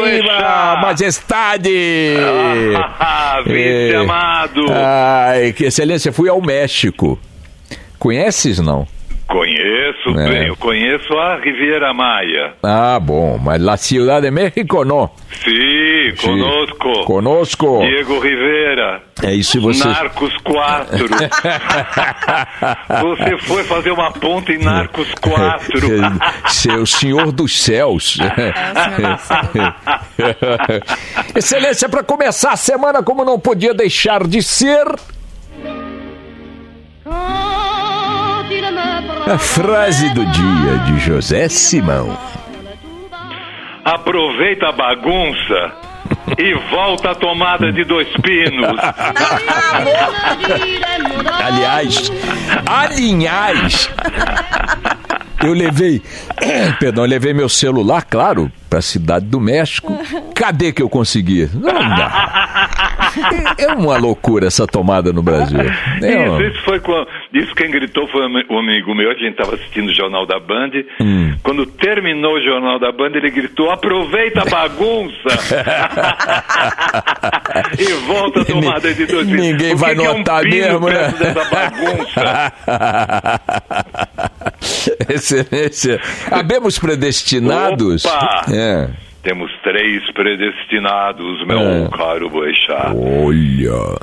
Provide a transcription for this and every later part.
Boechat. majestade! Ah, vice É. amado. Ai, que excelência, fui ao México. Conheces, não? Conheço É. bem, eu conheço a Riviera Maia. Ah, bom, mas la Ciudad de México, não. Sim, conosco. Conosco. Diego Rivera. É isso, você... Narcos 4. Você foi fazer uma ponta em Narcos 4. Seu senhor dos céus. Excelência, para começar a semana, como não podia deixar de ser. A frase do dia de José Simão. Aproveita a bagunça e volta à tomada de dois pinos. Aliás, aliás, eu levei, perdão, eu levei meu celular, claro, para a cidade do México. Cadê que eu consegui? Não dá. É uma loucura essa tomada no Brasil. É Isso, isso foi quando. Isso quem gritou foi um amigo meu, a gente estava assistindo o Jornal da Band. Hum. Quando terminou o Jornal da Band, ele gritou: aproveita a bagunça! e volta a tomada de dois. Ninguém O que vai que é um notar mesmo, né? dessa bagunça? Excelência. Habemos predestinados. Opa! É. Temos três predestinados, meu É. caro Boechat. Olha.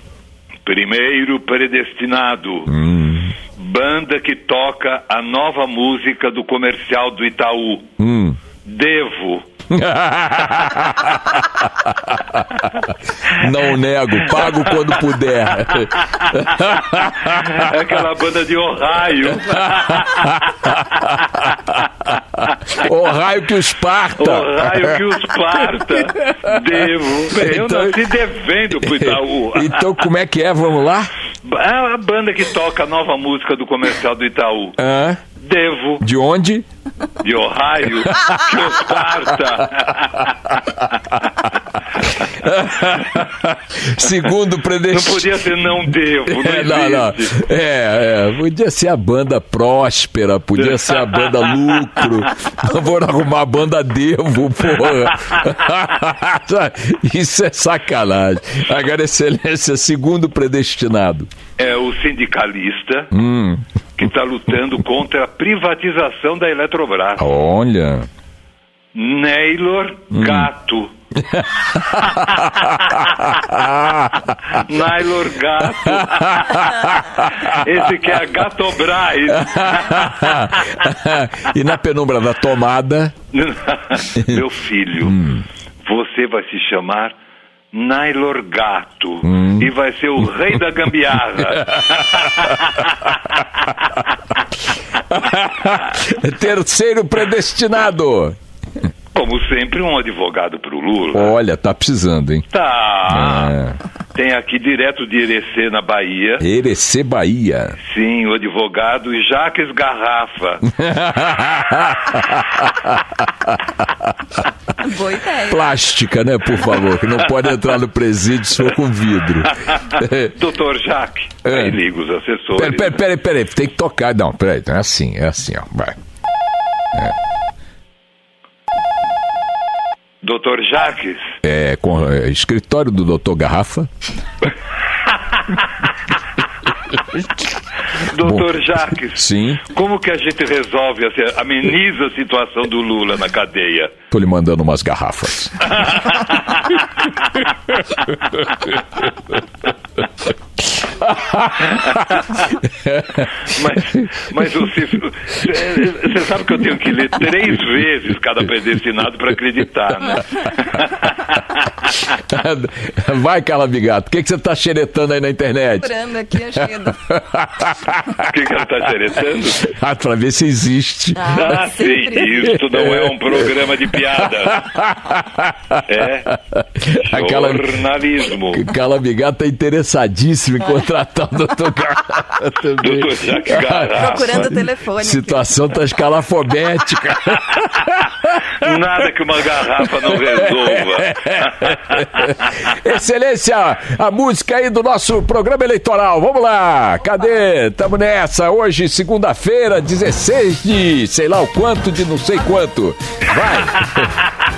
Primeiro predestinado. Hum. Banda que toca a nova música do comercial do Itaú. Hum. Devo. Não nego, pago quando puder. É aquela banda de Ohio. O raio que os parta. Ohio que os parta. Devo. Eu Então- nasci devendo pro Itaú. Então como é que é? Vamos lá? É a banda que toca a nova música do comercial do Itaú. Hã? Devo. De onde? De Ohio que os Segundo Não predestinado. podia ser não devo. Não, É, não, não. É, é, podia ser a banda próspera, podia ser a banda lucro. Não vou arrumar a banda Devo, porra. Isso é sacanagem. Agora, excelência, segundo predestinado. É o sindicalista Hum, que está lutando contra a privatização da Eletrobras. olha. Neylor Hum. Gato. Naylor Gato. Esse que é a Gatobras. e na penumbra da tomada. Meu filho, Hum. você vai se chamar Naylor Gato Hum. e vai ser o rei da gambiarra. Terceiro predestinado. Como sempre, um advogado pro Lula. Olha, tá precisando, hein? Tá. É. Tem aqui direto de Irecê, na Bahia. Erecê Bahia. Sim, o advogado Jaques Garrafa. Boa ideia. Plástica, né, por favor, que não pode entrar no presídio se for com vidro. Doutor Jaque. É. Aí liga os assessores. Peraí, peraí, peraí, peraí, tem que tocar. Não, peraí, é assim, é assim, ó, vai. Doutor Jaques, É, com é, escritório do doutor Garrafa. doutor Jaques, Sim. como que a gente resolve, assim, ameniza a situação do Lula na cadeia? Tô lhe mandando umas garrafas. Mas, mas você, você sabe que eu tenho que ler três vezes cada predestinado para acreditar, né? Vai, Calabigato. O que, que você tá xeretando aí na internet? Procurando aqui, achando. O que, que ela está xeretando? Ah, pra ver se existe. Ah, sim, sempre. isso não é um programa de piada. É Aquela- jornalismo. Calabigato tá interessadíssimo em contratar o doutor Garrafa também. Doutor Jacques Garrafa. Procurando o telefone. aqui. Situação tá escalafobética. Nada que uma garrafa não resolva. Excelência, a música aí do nosso programa eleitoral. Vamos lá, cadê? Tamo nessa. Hoje, segunda-feira, 16 de sei lá o quanto de não sei quanto. Vai.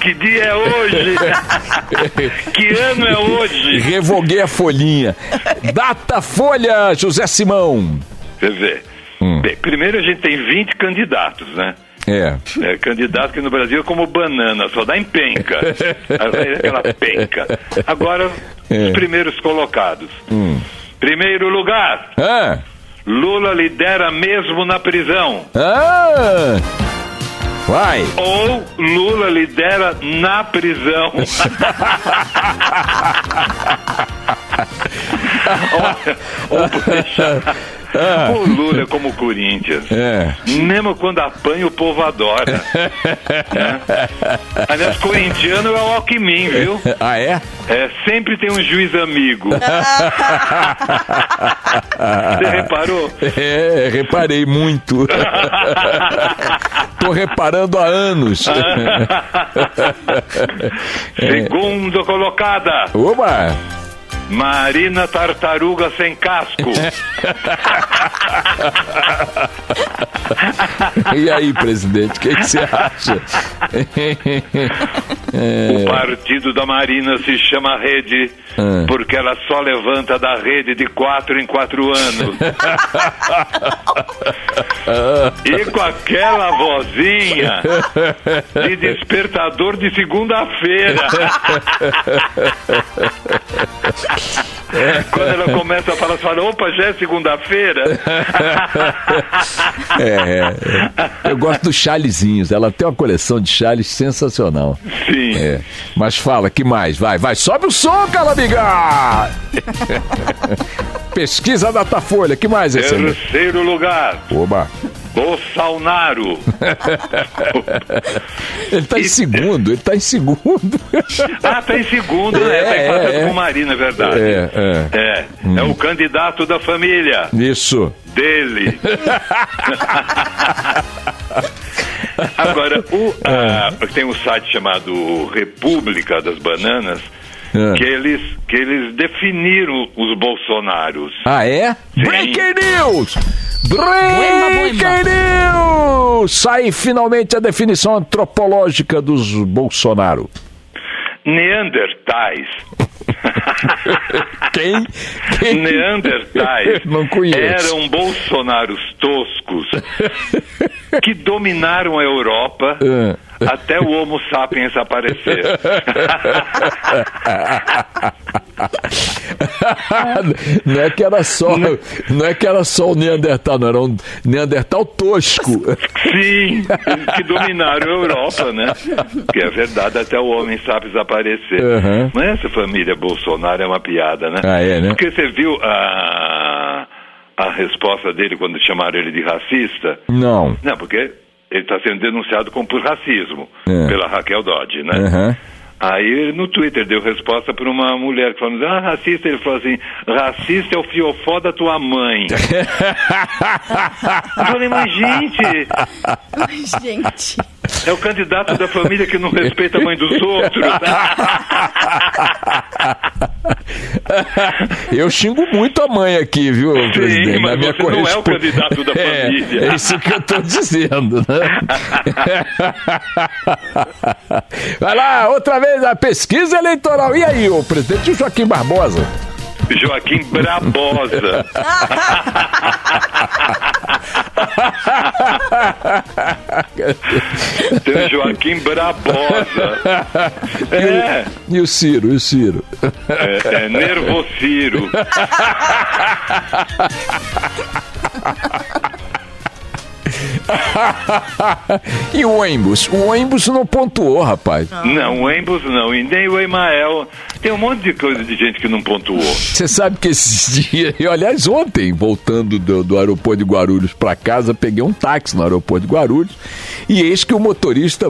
Que dia é hoje? Que ano é hoje? Revoguei a folhinha. Data Folha, José Simão. Você vê. Bem, primeiro a gente tem 20 candidatos, né? É. É, candidato que no Brasil é como banana, só dá em penca. É Aquela penca. Agora, É. os primeiros colocados. Primeiro lugar, Ah, Lula lidera mesmo na prisão. ah. Vai. Ou Lula lidera na prisão. O Lula é como o Corinthians. É. Mesmo quando apanha, o povo adora. né? Aliás, corintiano é o Alckmin, viu? Ah, é? É, sempre tem um juiz amigo. Você reparou? É, reparei muito. Tô reparando há anos. Segunda colocada, Oba! Marina Tartaruga sem casco. E aí, presidente, o que, que você acha? O partido da Marina se chama Rede Ah. porque ela só levanta da rede de quatro em quatro anos. E com aquela vozinha de despertador de segunda-feira. Quando ela começa a falar, você fala, opa, já é segunda-feira? É, é. Eu gosto dos chalezinhos. Ela tem uma coleção de chales sensacional. Sim. É. Mas fala, que mais? Vai, vai, sobe o som, Calabiga! Pesquisa Datafolha, que mais, excelente? Terceiro lugar, Oba! Bolsonaro. Ele tá em segundo, ele tá em segundo. Ah, tá em segundo, né? Tá É, empatado é, com é. Marina, é verdade. É, é. É, é o candidato da família Isso. dele. Agora, o, ah, tem um site chamado República das Bananas, É. que, eles, que eles definiram os bolsonaros. Ah, é? Sim. Breaking News! Breaking News! Sai finalmente a definição antropológica dos Bolsonaro. Neandertais. Quem? Quem? Neandertais Não conheço. eram bolsonaros toscos que dominaram a Europa Ah. até o Homo sapiens aparecer. não é que era só, não é que era só o Neandertal, não era um Neandertal tosco. Sim, que dominaram a Europa, né? Que é verdade, até o homem sapiens aparecer. Uhum. Mas essa família Bolsonaro é uma piada, né? Ah, é, né? Porque você viu a, a resposta dele quando chamaram ele de racista? Não. Não, porque ele está sendo denunciado como por racismo É. pela Raquel Dodge, né? Aham. Aí ele no Twitter deu resposta para uma mulher que falou, ah, racista, ele falou assim, racista é o fiofó da tua mãe. Eu falei, mas gente, gente. é o candidato da família que não respeita a mãe dos outros. Eu xingo muito a mãe aqui, viu, presidente? mas minha você não é o correspo- candidato da É, família. É isso que eu tô dizendo, né? Vai lá, outra vez a pesquisa eleitoral. E aí, o presidente Joaquim Barbosa? Joaquim Brabosa. Tem o Joaquim Brabosa. É, E o Ciro, e o Ciro? é, é Nervociro. e o Embus? O Embus não pontuou, rapaz. Não, o Embos não, e nem o Emael. Tem um monte de coisa de gente que não pontuou. Você sabe que esses dias, eu, aliás, ontem, voltando do, do aeroporto de Guarulhos para casa, peguei um táxi no aeroporto de Guarulhos e eis que o motorista,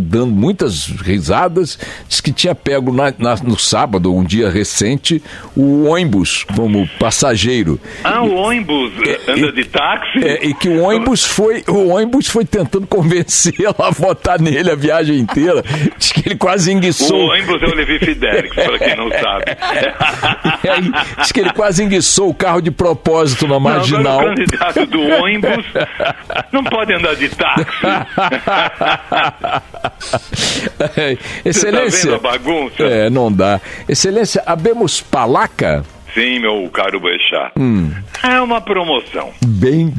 dando muitas risadas, disse que tinha pego na- na- no sábado, um dia recente, o ônibus como passageiro. Ah, o ônibus anda de táxi? É, e que o ônibus foi, o ônibus foi tentando convencê-lo a votar nele a viagem inteira. Diz que ele quase O enguiçou. ônibus é o Levi Fidelix, para quem não sabe. E aí, diz que ele quase enguiçou o carro de propósito na Não, marginal. agora o candidato do ônibus não pode andar de táxi. É, Você Excelência. tá vendo a bagunça? É, não dá. Excelência, habemos palaca? Sim, meu caro Bechá. É uma promoção. Bem.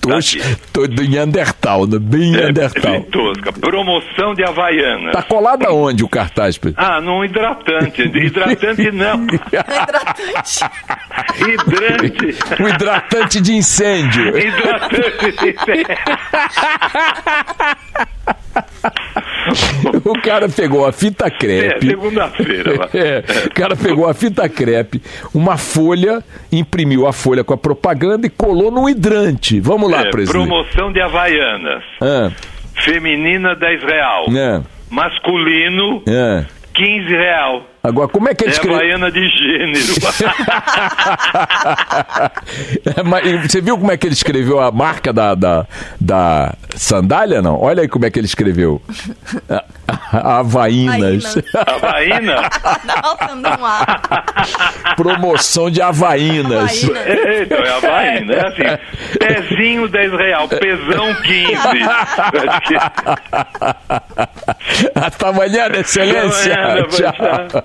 Tos, Aqui. tô do Neandertal, né? Bem É, Neandertal. bem tosca. Promoção de Havaianas. Tá colado aonde o cartaz? Pedro? Ah, num hidratante. De hidratante não. Hidratante. Hidrante. O hidratante de incêndio. Hidratante. O cara pegou a fita É, crepe. segunda-feira. lá. É, o cara pegou a fita crepe, uma folha, imprimiu a folha com a propaganda e colou no hidrante. Vamos lá, É, presidente. promoção de Havaianas. Ah, Feminina, 10 real. é, Masculino, é. 15 real. Agora, como é que ele É escreveu? Havaiana de gênero. É, mas Você viu como é que ele escreveu a marca da, da, da sandália, não? Olha aí como é que ele escreveu. A- a- Havainas. Havaiana? Nossa, não há. Promoção de Havainas. Havainas. É, então é Havaiana. É assim, pezinho 10 real, pesão 15. Acho que- Até amanhã, excelência. Até amanhã, Tchau. tchau.